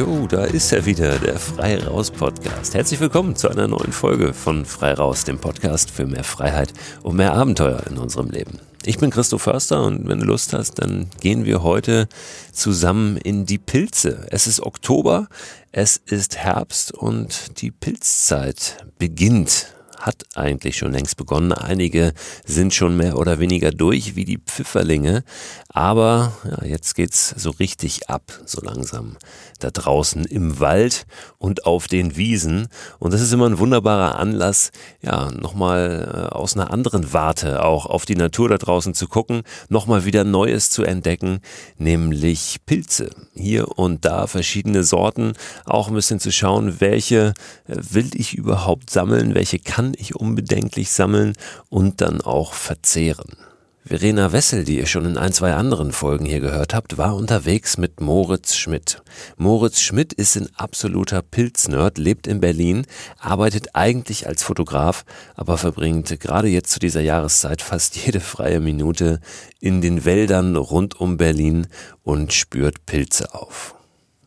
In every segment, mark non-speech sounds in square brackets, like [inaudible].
Jo, da ist er wieder, der Frei Raus Podcast. Herzlich willkommen zu einer neuen Folge von Frei Raus, dem Podcast für mehr Freiheit und mehr Abenteuer in unserem Leben. Ich bin Christo Förster und wenn du Lust hast, dann gehen wir heute zusammen in die Pilze. Es ist Oktober, es ist Herbst und die Pilzzeit beginnt hat eigentlich schon längst begonnen. Einige sind schon mehr oder weniger durch, wie die Pfifferlinge. Aber ja, jetzt geht's so richtig ab, so langsam. Da draußen im Wald und auf den Wiesen. Und das ist immer ein wunderbarer Anlass, ja, nochmal äh, aus einer anderen Warte auch auf die Natur da draußen zu gucken, nochmal wieder Neues zu entdecken, nämlich Pilze. Hier und da verschiedene Sorten, auch ein bisschen zu schauen, welche äh, will ich überhaupt sammeln, welche kann ich unbedenklich sammeln und dann auch verzehren. Verena Wessel, die ihr schon in ein, zwei anderen Folgen hier gehört habt, war unterwegs mit Moritz Schmidt. Moritz Schmidt ist ein absoluter Pilznerd, lebt in Berlin, arbeitet eigentlich als Fotograf, aber verbringt gerade jetzt zu dieser Jahreszeit fast jede freie Minute in den Wäldern rund um Berlin und spürt Pilze auf.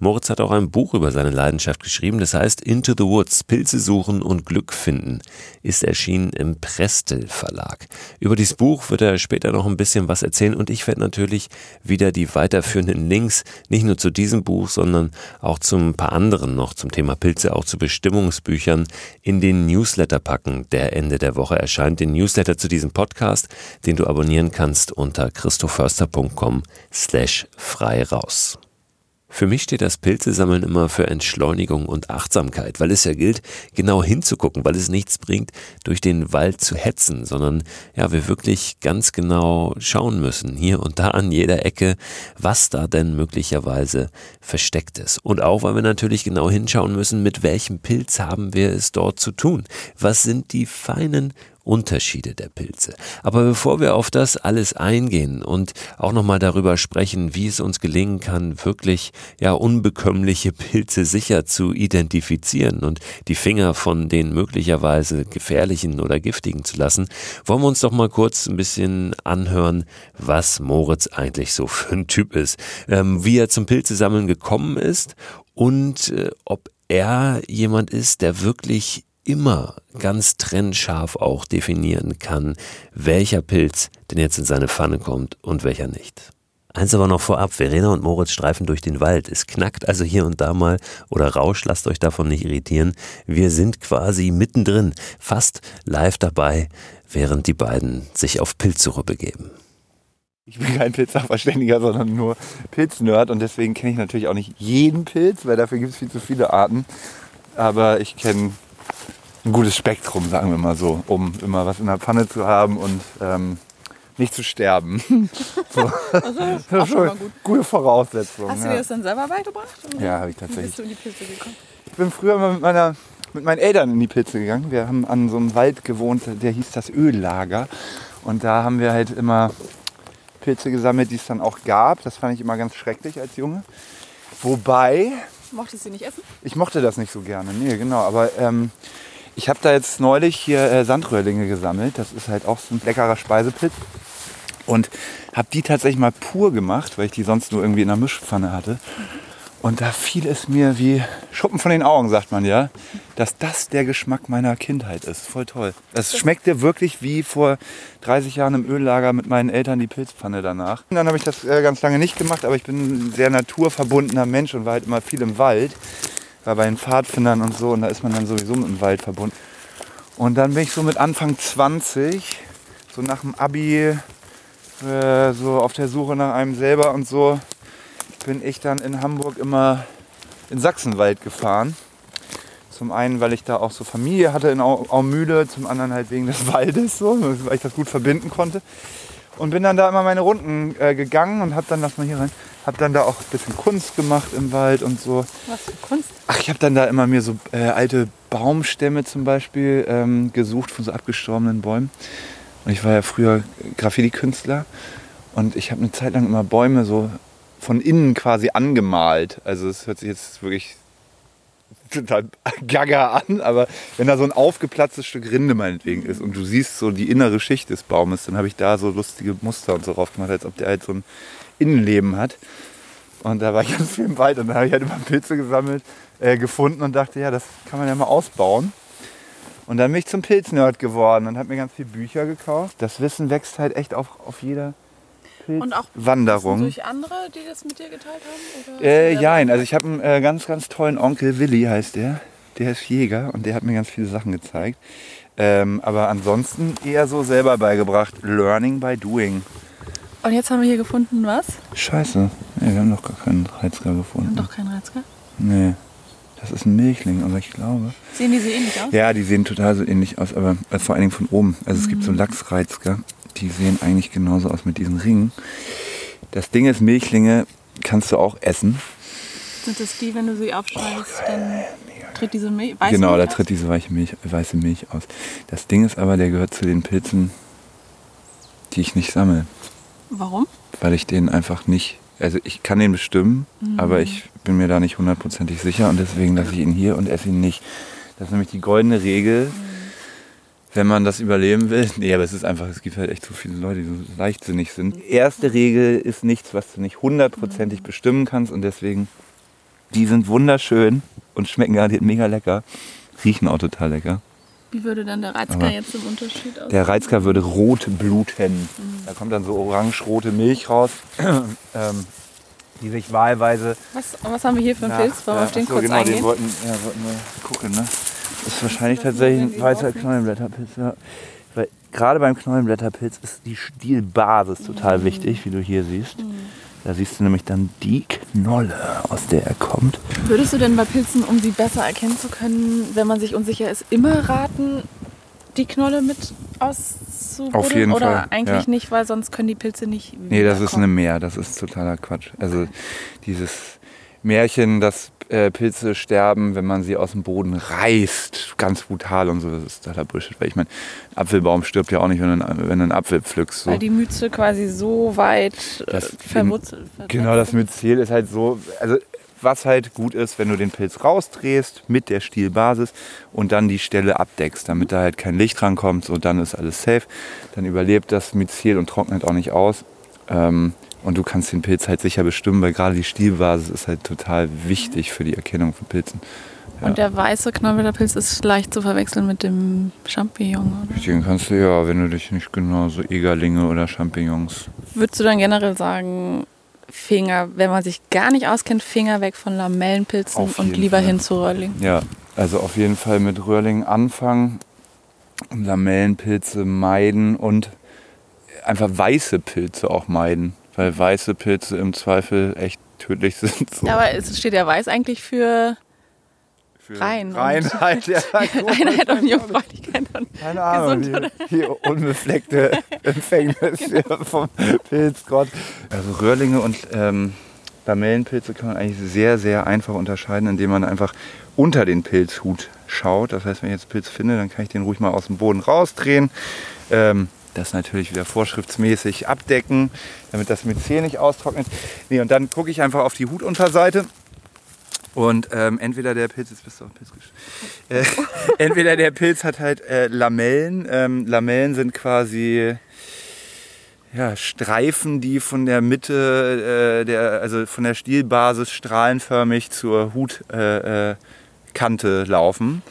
Moritz hat auch ein Buch über seine Leidenschaft geschrieben, das heißt Into the Woods, Pilze suchen und Glück finden, ist erschienen im Prestel Verlag. Über dieses Buch wird er später noch ein bisschen was erzählen und ich werde natürlich wieder die weiterführenden Links, nicht nur zu diesem Buch, sondern auch zu ein paar anderen noch zum Thema Pilze, auch zu Bestimmungsbüchern in den Newsletter packen, der Ende der Woche erscheint. Den Newsletter zu diesem Podcast, den du abonnieren kannst unter christoförster.com slash frei raus. Für mich steht das Pilzesammeln immer für Entschleunigung und Achtsamkeit, weil es ja gilt, genau hinzugucken, weil es nichts bringt, durch den Wald zu hetzen, sondern ja, wir wirklich ganz genau schauen müssen, hier und da an jeder Ecke, was da denn möglicherweise versteckt ist. Und auch, weil wir natürlich genau hinschauen müssen, mit welchem Pilz haben wir es dort zu tun? Was sind die feinen Unterschiede der Pilze. Aber bevor wir auf das alles eingehen und auch nochmal darüber sprechen, wie es uns gelingen kann, wirklich ja unbekömmliche Pilze sicher zu identifizieren und die Finger von den möglicherweise gefährlichen oder giftigen zu lassen, wollen wir uns doch mal kurz ein bisschen anhören, was Moritz eigentlich so für ein Typ ist, ähm, wie er zum Pilzesammeln gekommen ist und äh, ob er jemand ist, der wirklich immer ganz trennscharf auch definieren kann, welcher Pilz denn jetzt in seine Pfanne kommt und welcher nicht. Eins aber noch vorab, Verena und Moritz streifen durch den Wald. Es knackt also hier und da mal oder Rausch, lasst euch davon nicht irritieren. Wir sind quasi mittendrin, fast live dabei, während die beiden sich auf Pilzsuche begeben. Ich bin kein Pilzsachverständiger, sondern nur Pilznerd und deswegen kenne ich natürlich auch nicht jeden Pilz, weil dafür gibt es viel zu viele Arten. Aber ich kenne ein gutes Spektrum, sagen wir mal so, um immer was in der Pfanne zu haben und ähm, nicht zu sterben. [laughs] so. Also, das ist schon gut. gute Voraussetzung. Hast du dir das dann selber beigebracht? Ja, habe ich tatsächlich. Bist du in die Pilze gekommen? Ich bin früher immer mit, meiner, mit meinen Eltern in die Pilze gegangen. Wir haben an so einem Wald gewohnt, der hieß das Öllager. Und da haben wir halt immer Pilze gesammelt, die es dann auch gab. Das fand ich immer ganz schrecklich als Junge. Wobei. Mochtest du nicht essen? Ich mochte das nicht so gerne, nee, genau. Aber ähm, ich habe da jetzt neulich hier äh, Sandröhrlinge gesammelt. Das ist halt auch so ein leckerer Speisepilz. Und habe die tatsächlich mal pur gemacht, weil ich die sonst nur irgendwie in der Mischpfanne hatte. Und da fiel es mir wie Schuppen von den Augen, sagt man ja, dass das der Geschmack meiner Kindheit ist. Voll toll. Es schmeckte wirklich wie vor 30 Jahren im Öllager mit meinen Eltern die Pilzpfanne danach. Und dann habe ich das äh, ganz lange nicht gemacht, aber ich bin ein sehr naturverbundener Mensch und war halt immer viel im Wald war bei den Pfadfindern und so und da ist man dann sowieso mit dem Wald verbunden. Und dann bin ich so mit Anfang 20, so nach dem Abi, äh, so auf der Suche nach einem selber und so, bin ich dann in Hamburg immer in Sachsenwald gefahren. Zum einen, weil ich da auch so Familie hatte in Aumühle, zum anderen halt wegen des [laughs] Waldes, so, weil ich das gut verbinden konnte. Und bin dann da immer meine Runden äh, gegangen und habe dann, lass mal hier rein, habe dann da auch ein bisschen Kunst gemacht im Wald und so. Was für Kunst? Ach, ich habe dann da immer mir so äh, alte Baumstämme zum Beispiel ähm, gesucht von so abgestorbenen Bäumen. Und ich war ja früher Graffiti-Künstler und ich habe eine Zeit lang immer Bäume so von innen quasi angemalt. Also es hört sich jetzt wirklich total gaga an, aber wenn da so ein aufgeplatztes Stück Rinde meinetwegen ist und du siehst so die innere Schicht des Baumes, dann habe ich da so lustige Muster und so drauf gemacht, als ob der halt so ein Innenleben hat. Und da war ich ganz viel im Wald und da habe ich halt immer Pilze gesammelt, äh, gefunden und dachte, ja, das kann man ja mal ausbauen. Und dann bin ich zum Pilznerd geworden und habe mir ganz viele Bücher gekauft. Das Wissen wächst halt echt auf, auf jeder Und auch Wanderung. durch andere, die das mit dir geteilt haben? Oder Äh, selber- also ich habe einen äh, ganz, ganz tollen Onkel, Willi heißt der. Der ist Jäger und der hat mir ganz viele Sachen gezeigt. Ähm, aber ansonsten eher so selber beigebracht. Learning by doing. Und jetzt haben wir hier gefunden, was? Scheiße. Nee, wir haben noch gar keinen Reizker Wir haben gefunden. doch keinen Reizker. Nee. Das ist ein Milchling, aber ich glaube. Sehen die so ähnlich aus? Ja, die sehen total so ähnlich aus, aber äh, vor allen Dingen von oben. Also es gibt so Lachsreizker, die sehen eigentlich genauso aus mit diesen Ringen. Das Ding ist, Milchlinge kannst du auch essen. Sind das die, wenn du sie aufschneidest, dann tritt diese Milch, weiße genau, da Milch aus? tritt diese weiche Milch, weiße Milch aus. Das Ding ist aber, der gehört zu den Pilzen, die ich nicht sammle, Warum? weil ich den einfach nicht, also ich kann den bestimmen, aber ich bin mir da nicht hundertprozentig sicher und deswegen lasse ich ihn hier und esse ihn nicht. Das ist nämlich die goldene Regel, wenn man das überleben will. Nee, aber es ist einfach, es gibt halt echt so viele Leute, die so leichtsinnig sind. Erste Regel ist nichts, was du nicht hundertprozentig bestimmen kannst und deswegen, die sind wunderschön und schmecken garantiert mega lecker, riechen auch total lecker. Wie würde dann der Reizker jetzt im Unterschied aussehen? Der Reizker würde rot bluten. Da kommt dann so orange-rote Milch raus, [clears throat] ähm, die sich wahlweise. was, was haben wir hier für einen Pilz? Wollen wir auf den achso, kurz genau, eingehen? den wollten, ja, wollten wir gucken. Ne? Das ist wahrscheinlich tatsächlich ein weißer Knollenblätterpilz. Ja. Weil gerade beim Knollenblätterpilz ist die Stielbasis total Mhm. wichtig, wie du hier siehst. Da siehst du nämlich dann die Knolle, aus der er kommt. Würdest du denn bei Pilzen, um sie besser erkennen zu können, wenn man sich unsicher ist, immer raten, die Knolle mit auszubuddeln? Auf jeden Oder Fall, eigentlich ja. nicht, weil sonst können die Pilze nicht Nee, das ist eine? Mehr, das ist totaler Quatsch. Also dieses Märchen, dass äh, Pilze sterben, wenn man sie aus dem Boden reißt, ganz brutal und so, das ist totaler Bullshit. Weil ich meine, ein Apfelbaum stirbt ja auch nicht, wenn du einen, wenn du einen Apfel pflückst. So. Weil die Mütze quasi so weit äh, Das- verwurzelt Genau, das Myzel ist halt so, also was halt gut ist, wenn du den Pilz rausdrehst mit der Stielbasis und dann die Stelle abdeckst, damit da halt kein Licht rankommt, so dann ist alles safe. Dann überlebt das Myzel und trocknet auch nicht aus. Ähm, und du kannst den Pilz halt sicher bestimmen, weil gerade die Stielbasis ist halt total wichtig für die Erkennung von Pilzen. Ja. Und der weiße Knollenblätterpilz ist leicht zu verwechseln mit dem Champignon, oder? Den kannst du ja, wenn du dich nicht genau so Egerlinge oder Champignons. Würdest du dann generell sagen, Finger, wenn man sich gar nicht auskennt, Finger weg von Lamellenpilzen und lieber Fall. hin zu Röhrling? Ja, also auf jeden Fall mit Röhrlingen anfangen, Lamellenpilze meiden und einfach weiße Pilze auch meiden, weil weiße Pilze im Zweifel echt tödlich [laughs] sind. So. Ja, aber es steht ja weiß eigentlich für Für rein und- Reinheit, ja, [laughs] Einheit und Jungfräulichkeit. Und Keine Ahnung, Gesund, die, die unbefleckte [laughs] Empfängnis hier vom Pilzgott. Also Röhrlinge und ähm, Lamellenpilze kann man eigentlich sehr, sehr einfach unterscheiden, indem man einfach unter den Pilzhut schaut. Das heißt, wenn ich jetzt Pilz finde, dann kann ich den ruhig mal aus dem Boden rausdrehen. Ähm, das natürlich wieder vorschriftsmäßig abdecken, damit das Myzel nicht austrocknet. Nee, und dann gucke ich einfach auf die Hutunterseite und ähm, entweder der Pilz, jetzt bist du auf Pilz äh, [laughs] entweder der Pilz hat halt äh, Lamellen. Ähm, Lamellen sind quasi ja, Streifen, die von der Mitte, äh, der, also von der Stielbasis strahlenförmig zur Hutkante äh, Kante laufen.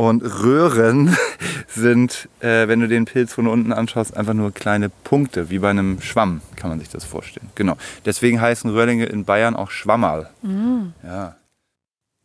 Und Röhren [laughs] sind, äh, wenn du den Pilz von unten anschaust, einfach nur kleine Punkte, wie bei einem Schwamm, kann man sich das vorstellen. Genau. Deswegen heißen Röhrlinge in Bayern auch Schwammerl. Ja.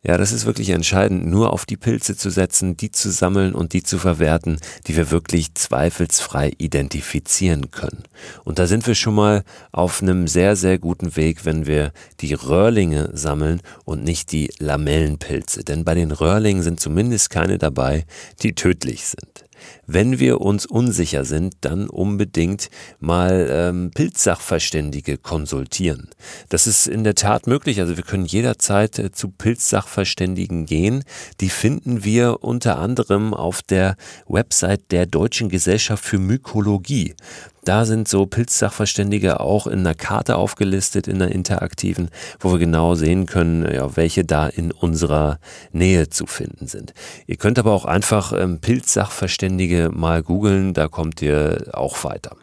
Ja, das ist wirklich entscheidend, nur auf die Pilze zu setzen, die zu sammeln und die zu verwerten, die wir wirklich zweifelsfrei identifizieren können. Und da sind wir schon mal auf einem sehr, sehr guten Weg, wenn wir die Röhrlinge sammeln und nicht die Lamellenpilze. Denn bei den Röhrlingen sind zumindest keine dabei, die tödlich sind. Wenn wir uns unsicher sind, dann unbedingt mal ähm, Pilzsachverständige konsultieren. Das ist in der Tat möglich. Also wir können jederzeit äh, zu Pilzsachverständigen gehen. Die finden wir unter anderem auf der Website der Deutschen Gesellschaft für Mykologie. Da sind so Pilzsachverständige auch in einer Karte aufgelistet, in einer interaktiven, wo wir genau sehen können, ja, welche da in unserer Nähe zu finden sind. Ihr könnt aber auch einfach ähm, Pilzsachverständige mal googeln, da kommt ihr auch weiter.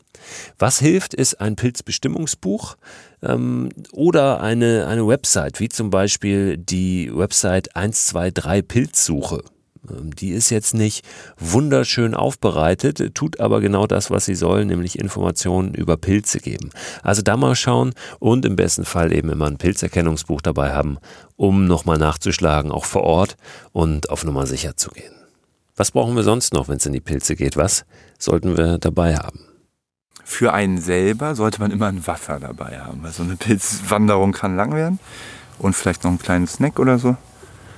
Was hilft, ist ein Pilzbestimmungsbuch ähm, oder eine, eine Website, wie zum Beispiel die Website 123 Pilzsuche. Ähm, die ist jetzt nicht wunderschön aufbereitet, tut aber genau das, was sie soll, nämlich Informationen über Pilze geben. Also da mal schauen und im besten Fall eben immer ein Pilzerkennungsbuch dabei haben, um nochmal nachzuschlagen, auch vor Ort und auf Nummer sicher zu gehen. Was brauchen wir sonst noch, wenn es in die Pilze geht? Was sollten wir dabei haben? Für einen selber sollte man immer ein Wasser dabei haben, weil so eine Pilzwanderung kann lang werden. Und vielleicht noch einen kleinen Snack oder so.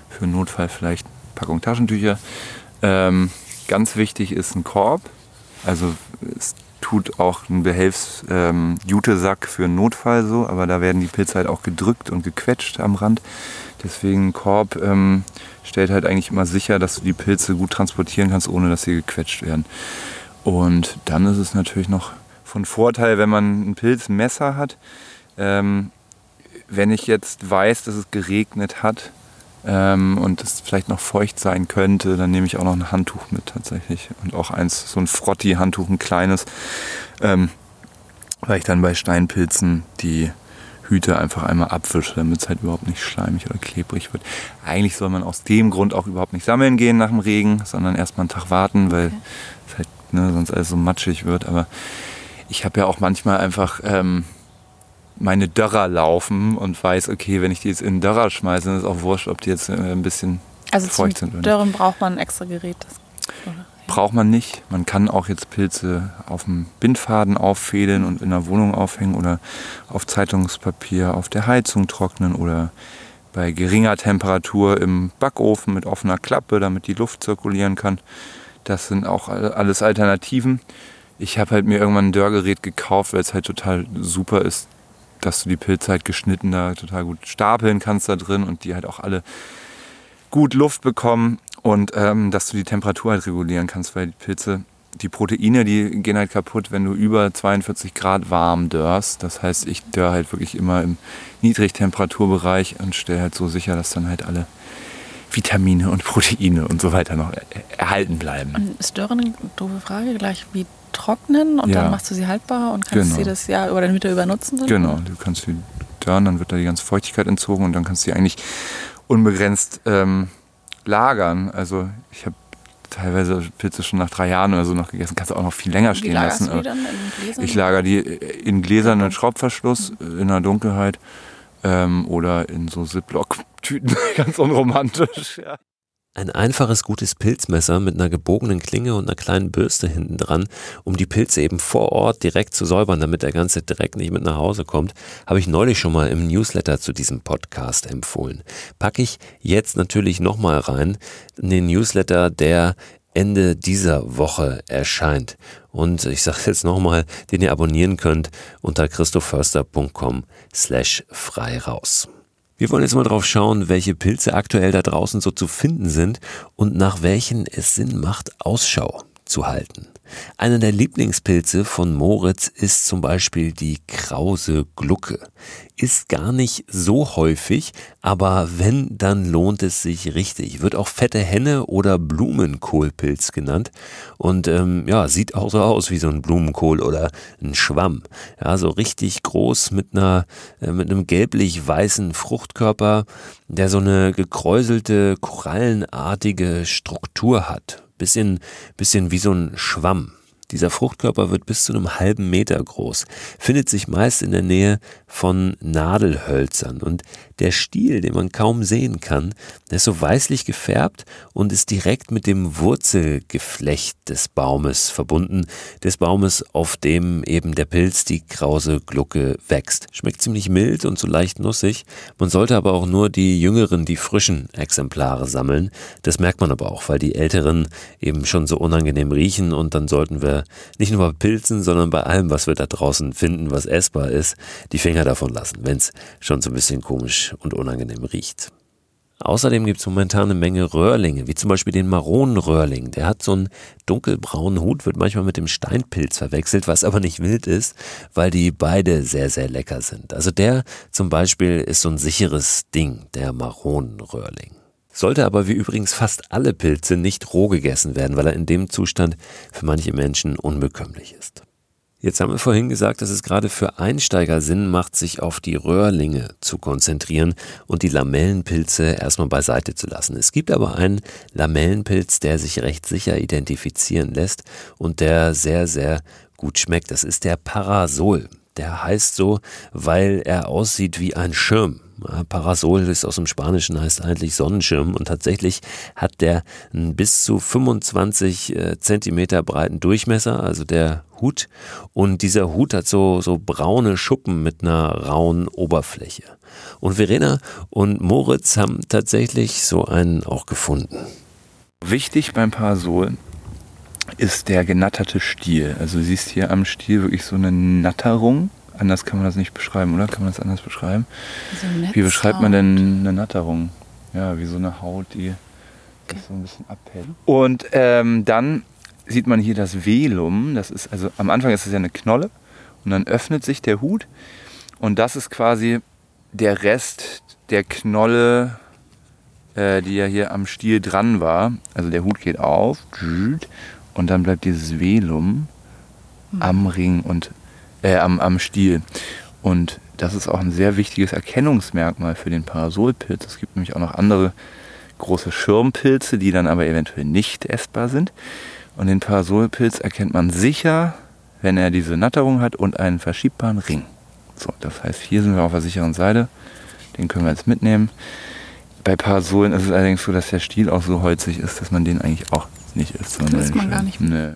Für einen Notfall vielleicht Packung Taschentücher. Ähm, ganz wichtig ist ein Korb. Also es tut auch ein Behelfs-Jutesack ähm, für einen Notfall so, aber da werden die Pilze halt auch gedrückt und gequetscht am Rand. Deswegen Korb ähm, stellt halt eigentlich immer sicher, dass du die Pilze gut transportieren kannst, ohne dass sie gequetscht werden. Und dann ist es natürlich noch von Vorteil, wenn man ein Pilzmesser hat. Ähm, wenn ich jetzt weiß, dass es geregnet hat ähm, und es vielleicht noch feucht sein könnte, dann nehme ich auch noch ein Handtuch mit tatsächlich. Und auch eins, so ein Frotti-Handtuch, ein kleines. Ähm, weil ich dann bei Steinpilzen die Hüte einfach einmal abwische, damit es halt überhaupt nicht schleimig oder klebrig wird. Eigentlich soll man aus dem Grund auch überhaupt nicht sammeln gehen nach dem Regen, sondern erstmal einen Tag warten, weil okay. es halt ne, sonst alles so matschig wird. Aber ich habe ja auch manchmal einfach ähm, meine Dörrer laufen und weiß, okay, wenn ich die jetzt in den Dörrer schmeiße, dann ist es auch wurscht, ob die jetzt äh, ein bisschen also feucht sind. Also Dörren braucht man ein extra Gerät. Braucht man nicht. Man kann auch jetzt Pilze auf dem Bindfaden auffädeln und in der Wohnung aufhängen oder auf Zeitungspapier auf der Heizung trocknen oder bei geringer Temperatur im Backofen mit offener Klappe, damit die Luft zirkulieren kann. Das sind auch alles Alternativen ich habe halt mir irgendwann ein Dörrgerät gekauft, weil es halt total super ist, dass du die Pilze halt geschnitten da total gut stapeln kannst da drin und die halt auch alle gut Luft bekommen und ähm, dass du die Temperatur halt regulieren kannst, weil die Pilze, die Proteine, die gehen halt kaputt, wenn du über 42 Grad warm dörrst. Das heißt, ich dörr halt wirklich immer im Niedrigtemperaturbereich und stelle halt so sicher, dass dann halt alle Vitamine und Proteine und so weiter noch erhalten bleiben. Ist Dörren eine doofe Frage, gleich wie trocknen und ja. dann machst du sie haltbar und kannst genau. sie das Jahr über den Winter über nutzen? Dann? Genau, du kannst sie dörren, dann wird da die ganze Feuchtigkeit entzogen und dann kannst du sie eigentlich unbegrenzt ähm, lagern. Also ich habe teilweise Pilze schon nach drei Jahren oder so noch gegessen, kannst du auch noch viel länger stehen lassen. Du die dann in ich lager die in Gläsern mit Schraubverschluss mhm. in der Dunkelheit ähm, oder in so Ziploc-Tüten, [laughs] ganz unromantisch. Ja. Ein einfaches, gutes Pilzmesser mit einer gebogenen Klinge und einer kleinen Bürste hinten dran, um die Pilze eben vor Ort direkt zu säubern, damit der ganze Dreck nicht mit nach Hause kommt, habe ich neulich schon mal im Newsletter zu diesem Podcast empfohlen. Packe ich jetzt natürlich nochmal rein in den Newsletter, der Ende dieser Woche erscheint. Und ich sage jetzt nochmal, den ihr abonnieren könnt unter christoförster.com slash frei raus. Wir wollen jetzt mal drauf schauen, welche Pilze aktuell da draußen so zu finden sind und nach welchen es Sinn macht, Ausschau zu halten. Einer der Lieblingspilze von Moritz ist zum Beispiel die krause Glucke. Ist gar nicht so häufig, aber wenn, dann lohnt es sich richtig. Wird auch fette Henne oder Blumenkohlpilz genannt und ähm, ja, sieht auch so aus wie so ein Blumenkohl oder ein Schwamm. Ja, so richtig groß mit einer äh, mit einem gelblich-weißen Fruchtkörper, der so eine gekräuselte korallenartige Struktur hat bisschen, bisschen wie so ein Schwamm. Dieser Fruchtkörper wird bis zu einem halben Meter groß, findet sich meist in der Nähe von Nadelhölzern und der Stiel, den man kaum sehen kann, der ist so weißlich gefärbt und ist direkt mit dem Wurzelgeflecht des Baumes verbunden, des Baumes, auf dem eben der Pilz, die krause Glucke, wächst. Schmeckt ziemlich mild und so leicht nussig. Man sollte aber auch nur die jüngeren, die frischen Exemplare sammeln. Das merkt man aber auch, weil die älteren eben schon so unangenehm riechen und dann sollten wir nicht nur bei Pilzen, sondern bei allem, was wir da draußen finden, was essbar ist, die Finger davon lassen, wenn es schon so ein bisschen komisch und unangenehm riecht. Außerdem gibt es momentan eine Menge Röhrlinge, wie zum Beispiel den Maronenröhrling. Der hat so einen dunkelbraunen Hut, wird manchmal mit dem Steinpilz verwechselt, was aber nicht wild ist, weil die beide sehr, sehr lecker sind. Also der zum Beispiel ist so ein sicheres Ding, der Maronenröhrling. Sollte aber wie übrigens fast alle Pilze nicht roh gegessen werden, weil er in dem Zustand für manche Menschen unbekömmlich ist. Jetzt haben wir vorhin gesagt, dass es gerade für Einsteiger Sinn macht, sich auf die Röhrlinge zu konzentrieren und die Lamellenpilze erstmal beiseite zu lassen. Es gibt aber einen Lamellenpilz, der sich recht sicher identifizieren lässt und der sehr, sehr gut schmeckt. Das ist der Parasol. Der heißt so, weil er aussieht wie ein Schirm. Parasol ist aus dem Spanischen, heißt eigentlich Sonnenschirm und tatsächlich hat der einen bis zu 25 äh, Zentimeter breiten Durchmesser, also der Hut. Und dieser Hut hat so, so braune Schuppen mit einer rauen Oberfläche. Und Verena und Moritz haben tatsächlich so einen auch gefunden. Wichtig beim Parasol ist der genatterte Stiel. Also du siehst hier am Stiel wirklich so eine Natterung. Anders kann man das nicht beschreiben, oder? Kann man das anders beschreiben? So Wie beschreibt man denn eine Natterung? Ja, wie so eine Haut, die das so ein bisschen abhält. Und ähm, dann sieht man hier das Velum. Das ist also am Anfang ist es ja eine Knolle und dann öffnet sich der Hut und das ist quasi der Rest der Knolle, äh, die ja hier am Stiel dran war. Also der Hut geht auf und dann bleibt dieses Velum am Ring und äh, am, am Stiel. Und das ist auch ein sehr wichtiges Erkennungsmerkmal für den Parasolpilz. Es gibt nämlich auch noch andere große Schirmpilze, die dann aber eventuell nicht essbar sind. Und den Parasolpilz erkennt man sicher, wenn er diese Natterung hat und einen verschiebbaren Ring. So, das heißt, hier sind wir auf der sicheren Seite. Den können wir jetzt mitnehmen. Bei Parasolen ist es allerdings so, dass der Stiel auch so holzig ist, dass man den eigentlich auch nicht isst. sondern isst man gar nicht. Nee.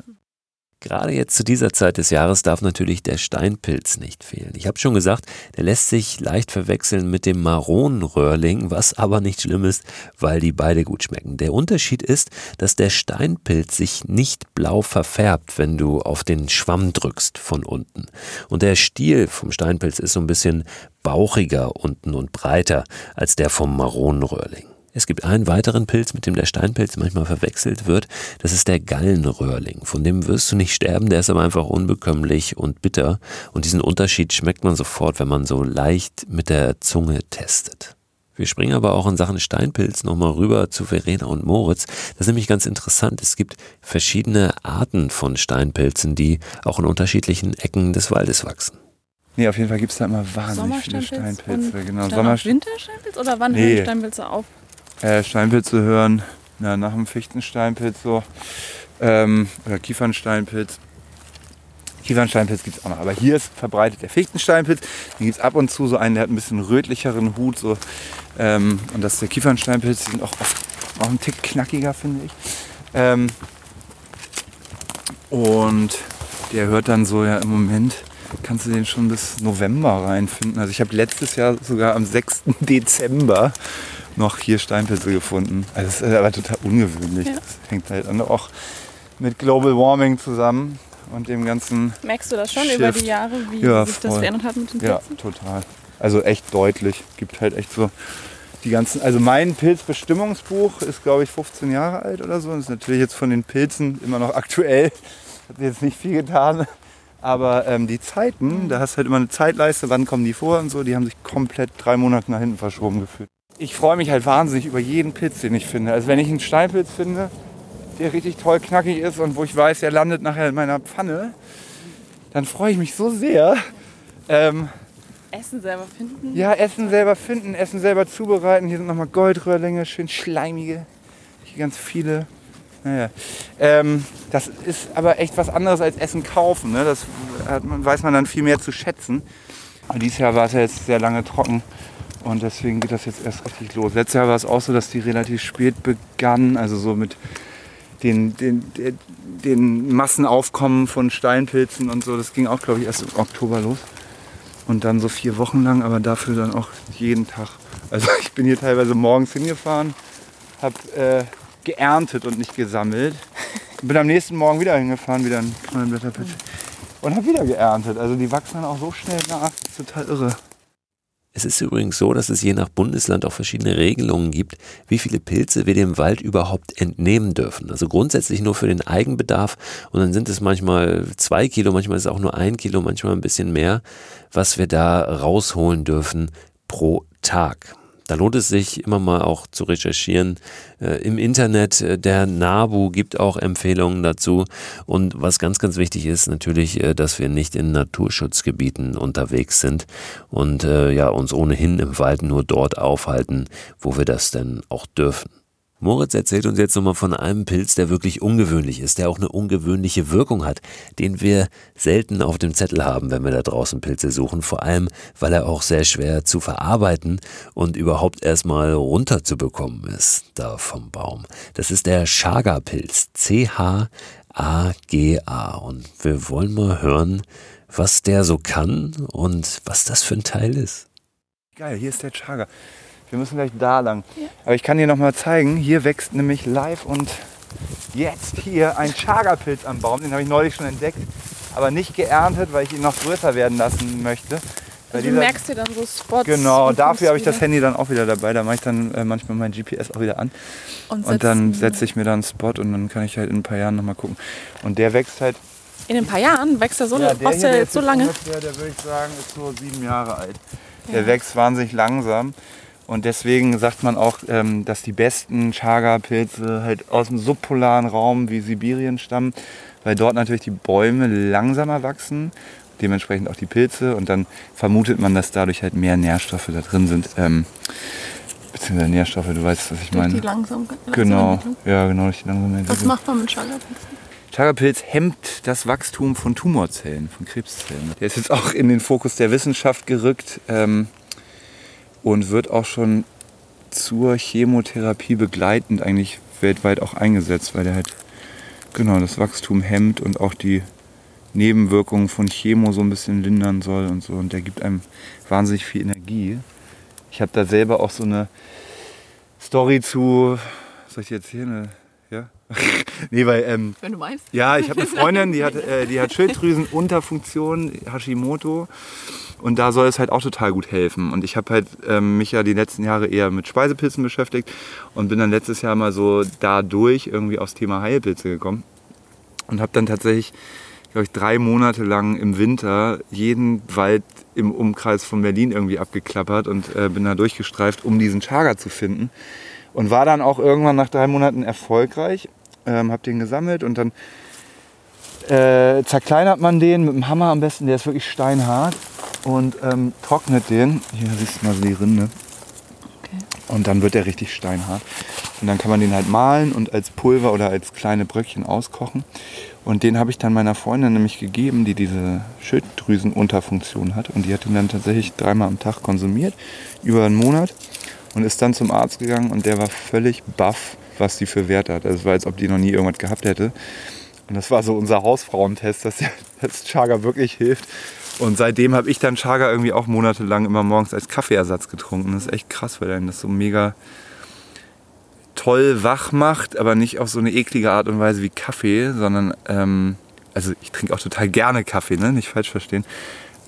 Gerade jetzt zu dieser Zeit des Jahres darf natürlich der Steinpilz nicht fehlen. Ich habe schon gesagt, der lässt sich leicht verwechseln mit dem Maronenröhrling, was aber nicht schlimm ist, weil die beide gut schmecken. Der Unterschied ist, dass der Steinpilz sich nicht blau verfärbt, wenn du auf den Schwamm drückst von unten. Und der Stiel vom Steinpilz ist so ein bisschen bauchiger unten und breiter als der vom Maronenröhrling. Es gibt einen weiteren Pilz, mit dem der Steinpilz manchmal verwechselt wird. Das ist der Gallenröhrling. Von dem wirst du nicht sterben, der ist aber einfach unbekömmlich und bitter. Und diesen Unterschied schmeckt man sofort, wenn man so leicht mit der Zunge testet. Wir springen aber auch in Sachen Steinpilz nochmal rüber zu Verena und Moritz. Das ist nämlich ganz interessant. Es gibt verschiedene Arten von Steinpilzen, die auch in unterschiedlichen Ecken des Waldes wachsen. Nee, auf jeden Fall gibt es da immer wahnsinnig viele Steinpilze. und Genau, Sommer Wintersteinpilz oder wann Nee. hören Steinpilze auf? Äh, Steinpilze hören, na, nach dem Fichtensteinpilz so. Ähm, oder Kiefernsteinpilz. Kiefernsteinpilz gibt es auch noch. Aber hier ist verbreitet der Fichtensteinpilz. Den gibt es ab und zu so einen, der hat ein bisschen rötlicheren Hut. So. Ähm, und das ist der Kiefernsteinpilz. Die sind auch oft auch ein Tick knackiger, finde ich. Ähm, und der hört dann so ja im Moment, kannst du den schon bis November reinfinden. Also ich habe letztes Jahr sogar am 6. [laughs] Dezember noch hier Steinpilze gefunden. Also das ist aber total ungewöhnlich. Ja. Das hängt halt auch mit Global Warming zusammen und dem ganzen, Merkst du das schon Shift. über die Jahre, wie Ja, sich das voll. verändert hat mit den ja, Pilzen? total. Also echt deutlich. Gibt halt echt so die ganzen, also mein Pilzbestimmungsbuch ist glaube ich 15 Jahre alt oder so. Und ist natürlich jetzt von den Pilzen immer noch aktuell. [laughs] Hat jetzt nicht viel getan. Aber ähm, die Zeiten, da hast du halt immer eine Zeitleiste, wann kommen die vor und so, die haben sich komplett drei Monate nach hinten verschoben gefühlt. Ich freue mich halt wahnsinnig über jeden Pilz, den ich finde. Also wenn ich einen Steinpilz finde, der richtig toll knackig ist und wo ich weiß, der landet nachher in meiner Pfanne, dann freue ich mich so sehr. Ähm, Essen selber finden. ja, Essen selber finden, Essen selber zubereiten. Hier sind nochmal Goldröhrlinge, schön schleimige. Hier ganz viele. Naja. Ähm, das ist aber echt was anderes als Essen kaufen. Ne? Das hat, weiß man dann viel mehr zu schätzen. Und dieses Jahr war es ja jetzt sehr lange trocken. Und deswegen geht das jetzt erst richtig los. Letztes Jahr war es auch so, dass die relativ spät begann. Also so mit den, den, den, Massenaufkommen von Steinpilzen und so. Das ging auch, glaube ich, erst im Oktober los. Und dann so vier Wochen lang, aber dafür dann auch jeden Tag. Also [laughs] ich bin hier teilweise morgens hingefahren, habe äh, geerntet und nicht gesammelt. Bin am nächsten Morgen wieder hingefahren, wieder ein Knollenblätterpitch. Und habe wieder geerntet. Also die wachsen dann auch so schnell nach. Das ist total irre. Es ist übrigens so, dass es je nach Bundesland auch verschiedene Regelungen gibt, wie viele Pilze wir dem Wald überhaupt entnehmen dürfen. Also grundsätzlich nur für den Eigenbedarf und dann sind es manchmal zwei Kilo, manchmal ist es auch nur ein Kilo, manchmal ein bisschen mehr, was wir da rausholen dürfen pro Tag. Da lohnt es sich immer mal auch zu recherchieren. Äh, Im Internet, äh, der NABU gibt auch Empfehlungen dazu. Und was ganz, ganz wichtig ist, natürlich, äh, dass wir nicht in Naturschutzgebieten unterwegs sind und äh, ja, uns ohnehin im Wald nur dort aufhalten, wo wir das denn auch dürfen. Moritz erzählt uns jetzt nochmal von einem Pilz, der wirklich ungewöhnlich ist, der auch eine ungewöhnliche Wirkung hat, den wir selten auf dem Zettel haben, wenn wir da draußen Pilze suchen, vor allem weil er auch sehr schwer zu verarbeiten und überhaupt erstmal runterzubekommen ist, da vom Baum. Das ist der Chaga-Pilz, C-H-A-G-A und wir wollen mal hören, was der so kann und was das für ein Teil ist. Geil, hier ist der Chaga. Wir müssen gleich da lang. Ja. Aber ich kann dir noch mal zeigen, hier wächst nämlich live und jetzt hier ein Chaga-Pilz am Baum. Den habe ich neulich schon entdeckt, aber nicht geerntet, weil ich ihn noch größer werden lassen möchte. Also du merkst dir dann so Spots. Genau, dafür habe ich das Handy dann auch wieder dabei. Da mache ich dann äh, manchmal mein GPS auch wieder an. Und, und dann setze ich mir da einen Spot und dann kann ich halt in ein paar Jahren nochmal gucken. Und der wächst halt. In ein paar Jahren wächst er so, ja, der, hier, der jetzt so lange? Ungefähr, der würde ich sagen, ist so sieben Jahre alt. Ja. Der wächst wahnsinnig langsam. Und deswegen sagt man auch, ähm, dass die besten Chaga-Pilze halt aus dem subpolaren Raum wie Sibirien stammen, weil dort natürlich die Bäume langsamer wachsen, dementsprechend auch die Pilze. Und dann vermutet man, dass dadurch halt mehr Nährstoffe da drin sind. Ähm, beziehungsweise Nährstoffe, du weißt, was ich meine. Durch die langsam, langsam Genau, ja, genau, durch die langsame Entwicklung. Was macht man mit Chaga-Pilzen? Chaga-Pilz hemmt das Wachstum von Tumorzellen, von Krebszellen. Der ist jetzt auch in den Fokus der Wissenschaft gerückt. Ähm, und wird auch schon zur Chemotherapie begleitend eigentlich weltweit auch eingesetzt, weil der halt genau das Wachstum hemmt und auch die Nebenwirkungen von Chemo so ein bisschen lindern soll und so. Und der gibt einem wahnsinnig viel Energie. Ich habe da selber auch so eine Story zu, soll ich dir erzählen? [laughs] Nee, weil, ähm, Wenn du meinst. Ja, ich habe eine [laughs] Freundin, die hat, äh, die hat Schilddrüsenunterfunktion, Hashimoto. Und da soll es halt auch total gut helfen. Und ich habe halt ähm, mich ja die letzten Jahre eher mit Speisepilzen beschäftigt und bin dann letztes Jahr mal so dadurch irgendwie aufs Thema Heilpilze gekommen. Und habe dann tatsächlich, glaube ich, drei Monate lang im Winter jeden Wald im Umkreis von Berlin irgendwie abgeklappert und äh, bin da durchgestreift, um diesen Chaga zu finden. Und war dann auch irgendwann nach drei Monaten erfolgreich. Ähm, habe den gesammelt und dann äh, zerkleinert man den mit dem Hammer am besten, der ist wirklich steinhart und ähm, trocknet den. Hier siehst du mal so die Rinde. Okay. Und dann wird der richtig steinhart. Und dann kann man den halt mahlen und als Pulver oder als kleine Bröckchen auskochen. Und den habe ich dann meiner Freundin nämlich gegeben, die diese Schilddrüsenunterfunktion hat. Und die hat den dann tatsächlich dreimal am Tag konsumiert, über einen Monat. Und ist dann zum Arzt gegangen und der war völlig baff, was die für Werte hat. Also es war, als ob die noch nie irgendwas gehabt hätte. Und das war so unser Hausfrauentest, dass [laughs] das Chaga wirklich hilft. Und seitdem habe ich dann Chaga irgendwie auch monatelang immer morgens als Kaffeeersatz getrunken. Das ist echt krass, weil dann das so mega toll wach macht, aber nicht auf so eine eklige Art und Weise wie Kaffee, sondern, ähm, also ich trinke auch total gerne Kaffee, ne? nicht falsch verstehen.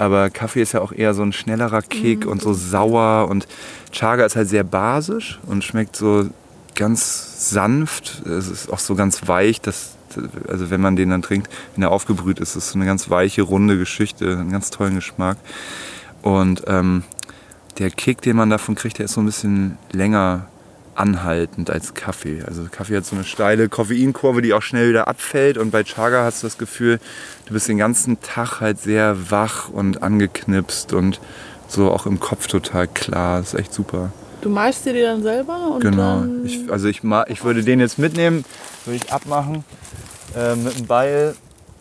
Aber Kaffee ist ja auch eher so ein schnellerer Kick mhm. und so sauer. Und Chaga ist halt sehr basisch und schmeckt so ganz sanft. Es ist auch so ganz weich. Das also wenn man den dann trinkt, wenn er aufgebrüht ist, ist es so eine ganz weiche, runde Geschichte, einen ganz tollen Geschmack. Und ähm, der Kick, den man davon kriegt, der ist so ein bisschen länger anhaltend als Kaffee. Also Kaffee hat so eine steile Koffeinkurve, die auch schnell wieder abfällt. Und bei Chaga hast du das Gefühl, du bist den ganzen Tag halt sehr wach und angeknipst und so auch im Kopf total klar. Das ist echt super. Du malst dir die dann selber? genau. Ich, also ich, ich würde den jetzt mitnehmen, würde ich abmachen äh, mit einem Beil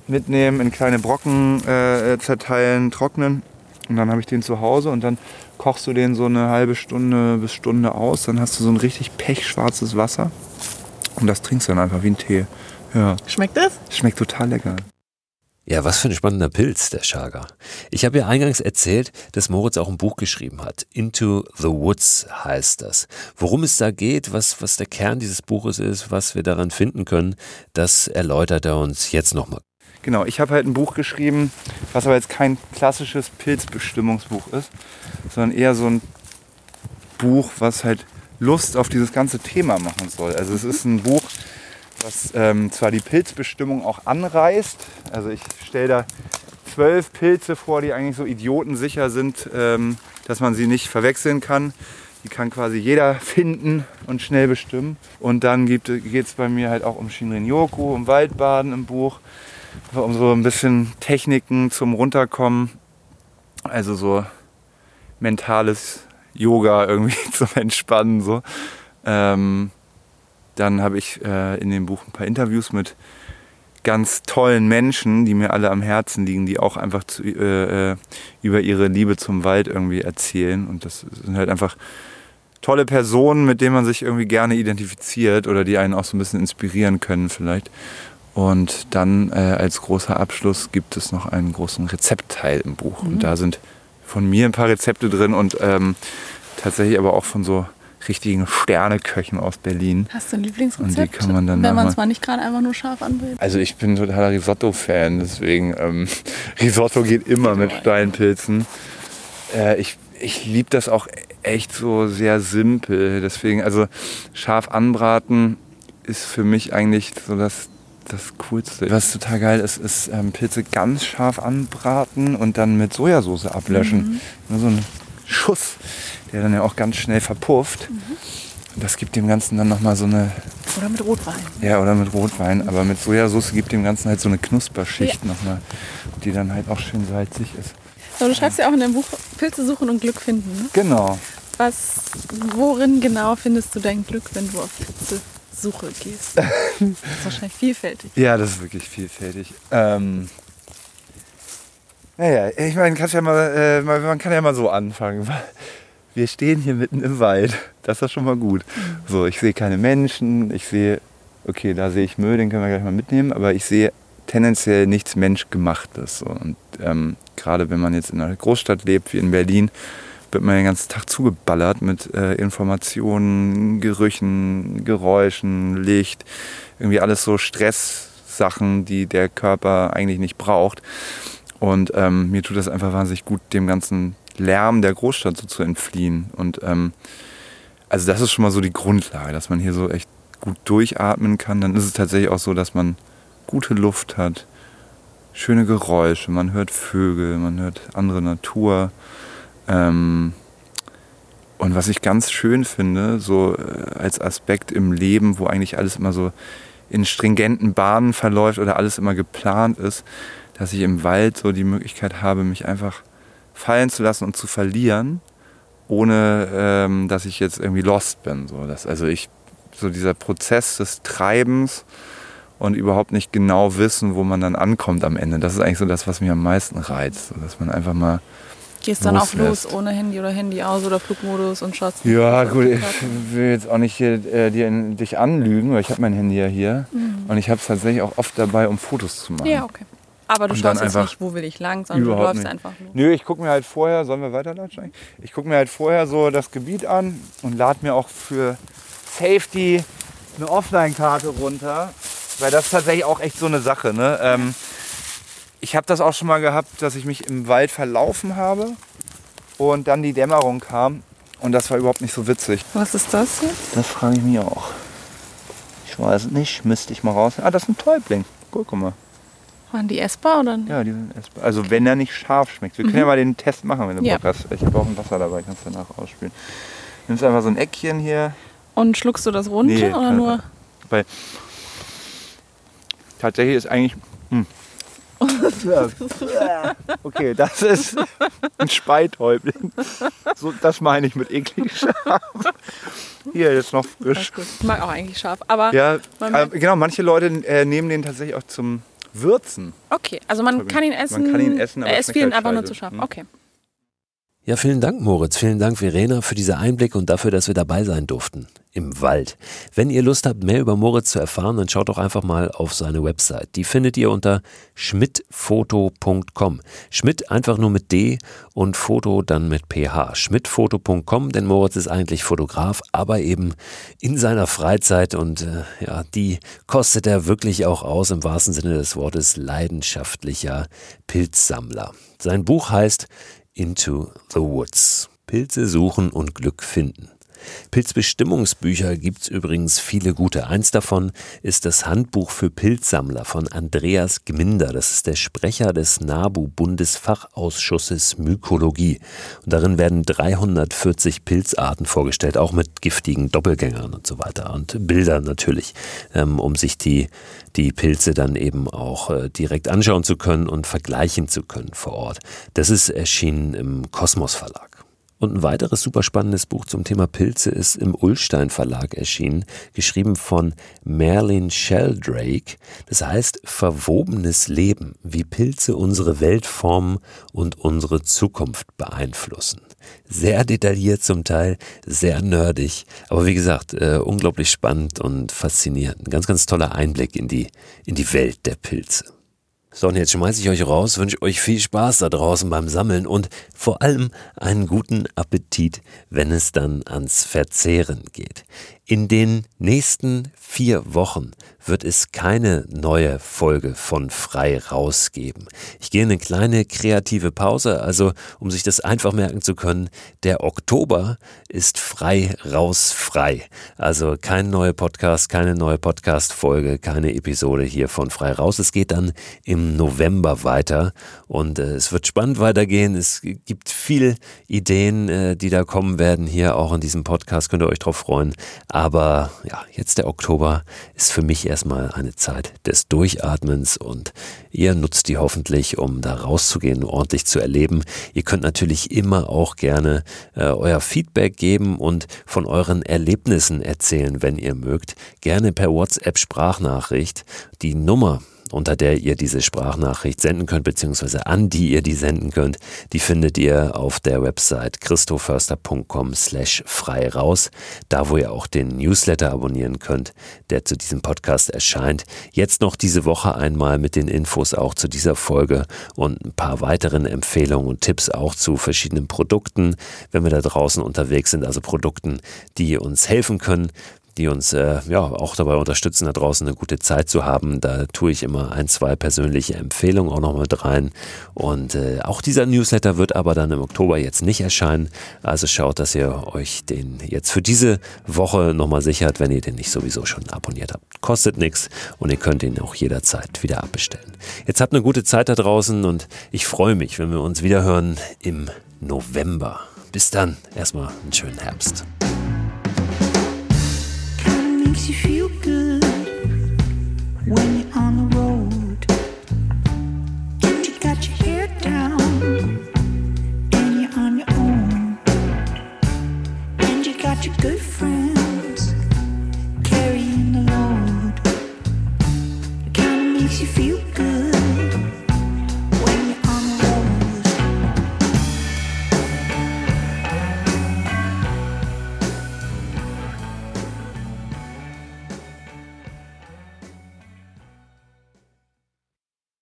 mitnehmen, in kleine Brocken äh, zerteilen, trocknen. Und dann habe ich den zu Hause und dann kochst du den so eine halbe Stunde bis Stunde aus. Dann hast du so ein richtig pechschwarzes Wasser. Und das trinkst du dann einfach wie ein Tee. Ja. Schmeckt das? Schmeckt total lecker. Ja, was für ein spannender Pilz, der Chaga. Ich habe ja eingangs erzählt, dass Moritz auch ein Buch geschrieben hat. Into the Woods heißt das. Worum es da geht, was, was der Kern dieses Buches ist, was wir daran finden können, das erläutert er uns jetzt nochmal. Genau, ich habe halt ein Buch geschrieben, was aber jetzt kein klassisches Pilzbestimmungsbuch ist, sondern eher so ein Buch, was halt Lust auf dieses ganze Thema machen soll. Also es ist ein Buch, was ähm, zwar die Pilzbestimmung auch anreißt, also ich stelle da zwölf Pilze vor, die eigentlich so idiotensicher sind, ähm, dass man sie nicht verwechseln kann. Die kann quasi jeder [laughs] finden und schnell bestimmen. Und dann geht es bei mir halt auch um Shinrin-Yoku, um Waldbaden im Buch, um so ein bisschen Techniken zum Runterkommen. Also so mentales Yoga irgendwie [laughs] zum Entspannen. So. Ähm, dann habe ich äh, in dem Buch ein paar Interviews mit ganz tollen Menschen, die mir alle am Herzen liegen, die auch einfach zu, äh, äh, über ihre Liebe zum Wald irgendwie erzählen. Und das sind halt einfach tolle Personen, mit denen man sich irgendwie gerne identifiziert oder die einen auch so ein bisschen inspirieren können vielleicht. Und dann äh, als großer Abschluss gibt es noch einen großen Rezeptteil im Buch. Mhm. Und da sind von mir ein paar Rezepte drin und ähm, tatsächlich aber auch von so richtigen Sterneköchen aus Berlin. Hast du ein Lieblingsrezept? Und die kann man dann wenn man es mal nicht gerade einfach nur scharf anbrät? Also ich bin totaler Risotto-Fan, deswegen ähm, [laughs] Risotto geht immer mit Steinpilzen. Äh, ich ich liebe das auch echt so sehr simpel. Deswegen, also scharf anbraten ist für mich eigentlich so das, das Coolste. Was total geil ist, ist ähm, Pilze ganz scharf anbraten und dann mit Sojasauce ablöschen. Mhm. So ein Schuss der dann ja auch ganz schnell verpufft. Mhm. Das gibt dem Ganzen dann nochmal so eine. Oder mit Rotwein. Ja, oder mit Rotwein. Aber mit Sojasauce gibt dem Ganzen halt so eine Knusperschicht ja. nochmal, die dann halt auch schön salzig ist. So, du schreibst ja auch in deinem Buch Pilze suchen und Glück finden. Ne? Genau. Was, worin genau findest du dein Glück, wenn du auf Pilzesuche gehst? [laughs] das ist wahrscheinlich vielfältig. Ja, das ist wirklich vielfältig. Ähm, naja, ich meine, ja mal, äh, man kann ja mal so anfangen [laughs] wir stehen hier mitten im Wald. Das ist schon mal gut. So, ich sehe keine Menschen, ich sehe, okay, da sehe ich Müll, den können wir gleich mal mitnehmen, aber ich sehe tendenziell nichts Menschgemachtes. So. Und ähm, gerade wenn man jetzt in einer Großstadt lebt, wie in Berlin, wird man den ganzen Tag zugeballert mit äh, Informationen, Gerüchen, Geräuschen, Licht, irgendwie alles so Stresssachen, die der Körper eigentlich nicht braucht. Und ähm, mir tut das einfach wahnsinnig gut, dem Ganzen Lärm der Großstadt so zu entfliehen. Und ähm, also das ist schon mal so die Grundlage, dass man hier so echt gut durchatmen kann. Dann ist es tatsächlich auch so, dass man gute Luft hat, schöne Geräusche, man hört Vögel, man hört andere Natur. Ähm, und was ich ganz schön finde, so äh, als Aspekt im Leben, wo eigentlich alles immer so in stringenten Bahnen verläuft oder alles immer geplant ist, dass ich im Wald so die Möglichkeit habe, mich einfach fallen zu lassen und zu verlieren, ohne ähm, dass ich jetzt irgendwie lost bin. So, dass, also ich, so dieser Prozess des Treibens und überhaupt nicht genau wissen, wo man dann ankommt am Ende. Das ist eigentlich so das, was mich am meisten reizt. So, dass man einfach mal. Gehst dann auch los ohne Handy oder Handy aus oder Flugmodus und schaust. Ja, gut, ich will jetzt auch nicht hier, äh, dir, dich anlügen, weil ich habe mein Handy ja hier. Mhm. Und ich habe es tatsächlich auch oft dabei, um Fotos zu machen. Ja, okay. Aber du schaust jetzt nicht, wo will ich lang, sondern du läufst nicht. einfach nur. Nö, ich gucke mir halt vorher, sollen wir weiterlatschen? Ich gucke mir halt vorher so das Gebiet an und lade mir auch für Safety eine Offline-Karte runter. Weil das ist tatsächlich auch echt so eine Sache. Ne? Ähm, ich habe das auch schon mal gehabt, dass ich mich im Wald verlaufen habe und dann die Dämmerung kam und das war überhaupt nicht so witzig. Was ist das jetzt? Das frage ich mich auch. Ich weiß nicht, müsste ich mal raus. Ah, das ist ein Täubling. Guck mal. Waren die essbar oder nicht? Ja, die sind essbar. Also wenn er nicht scharf schmeckt. Wir mhm. können ja mal den Test machen, wenn du ja. Bock hast. Ich habe auch ein Wasser dabei, kannst du danach ausspielen. Nimmst einfach so ein Eckchen hier. Und schluckst du das runter nee, oder nur? Weil tatsächlich ist eigentlich. Hm. [laughs] okay, das ist ein Speitäubling. So, das meine ich mit eklig scharf. Hier ist noch frisch. Ich mag auch eigentlich scharf, aber ja, äh, genau. Manche Leute äh, nehmen den tatsächlich auch zum würzen. Okay, also man kann ihn essen. Man kann ihn essen, aber er ist vielen halt einfach nur zu scharf. Hm? Okay. Ja, vielen Dank, Moritz. Vielen Dank, Verena, für diese Einblicke und dafür, dass wir dabei sein durften. Im Wald. Wenn ihr Lust habt, mehr über Moritz zu erfahren, dann schaut doch einfach mal auf seine Website. Die findet ihr unter schmidtfoto.com. Schmidt einfach nur mit D und Foto dann mit PH. Schmidtfoto.com, denn Moritz ist eigentlich Fotograf, aber eben in seiner Freizeit und äh, ja, die kostet er wirklich auch aus, im wahrsten Sinne des Wortes, leidenschaftlicher Pilzsammler. Sein Buch heißt Into the Woods. Pilze suchen und Glück finden. Pilzbestimmungsbücher gibt es übrigens viele gute. Eins davon ist das Handbuch für Pilzsammler von Andreas Gminder. Das ist der Sprecher des NABU-Bundesfachausschusses Mykologie. Und darin werden 340 Pilzarten vorgestellt, auch mit giftigen Doppelgängern und so weiter. Und Bilder natürlich, ähm, um sich die, die Pilze dann eben auch äh, direkt anschauen zu können und vergleichen zu können vor Ort. Das ist erschienen im Kosmos Verlag. Und ein weiteres super spannendes Buch zum Thema Pilze ist im Ullstein Verlag erschienen, geschrieben von Merlin Sheldrake. Das heißt Verwobenes Leben, wie Pilze unsere Welt formen und unsere Zukunft beeinflussen. Sehr detailliert zum Teil, sehr nerdig, aber wie gesagt, äh, unglaublich spannend und faszinierend. Ein ganz, ganz toller Einblick in die, in die Welt der Pilze. So, und jetzt schmeiße ich euch raus, wünsche euch viel Spaß da draußen beim Sammeln und vor allem einen guten Appetit, wenn es dann ans Verzehren geht. In den nächsten vier Wochen wird es keine neue Folge von Frei rausgeben. Ich gehe in eine kleine kreative Pause, also um sich das einfach merken zu können, der Oktober ist frei raus frei. Also kein neuer Podcast, keine neue Podcast-Folge, keine Episode hier von Frei raus. Es geht dann im November weiter und äh, es wird spannend weitergehen. Es gibt viele Ideen, äh, die da kommen werden hier auch in diesem Podcast. Könnt ihr euch drauf freuen. Ja, jetzt der Oktober ist für mich erstmal eine Zeit des Durchatmens und ihr nutzt die hoffentlich, um da rauszugehen, ordentlich zu erleben. Ihr könnt natürlich immer auch gerne äh, euer Feedback geben und von euren Erlebnissen erzählen, wenn ihr mögt. Gerne per WhatsApp Sprachnachricht. Die Nummer unter der ihr diese Sprachnachricht senden könnt, beziehungsweise an die ihr die senden könnt, die findet ihr auf der Website christoförster.com slash frei raus, da wo ihr auch den Newsletter abonnieren könnt, der zu diesem Podcast erscheint. Jetzt noch diese Woche einmal mit den Infos auch zu dieser Folge und ein paar weiteren Empfehlungen und Tipps auch zu verschiedenen Produkten, wenn wir da draußen unterwegs sind, also Produkten, die uns helfen können, die uns äh, ja auch dabei unterstützen, da draußen eine gute Zeit zu haben. Da tue ich immer ein, zwei persönliche Empfehlungen auch noch mit rein. Und äh, auch dieser Newsletter wird aber dann im Oktober jetzt nicht erscheinen. Also schaut, dass ihr euch den jetzt für diese Woche nochmal sichert, wenn ihr den nicht sowieso schon abonniert habt. Kostet nichts und ihr könnt ihn auch jederzeit wieder abbestellen. Jetzt habt eine gute Zeit da draußen und ich freue mich, wenn wir uns wieder hören im November. Bis dann, erstmal einen schönen Herbst. il suffit.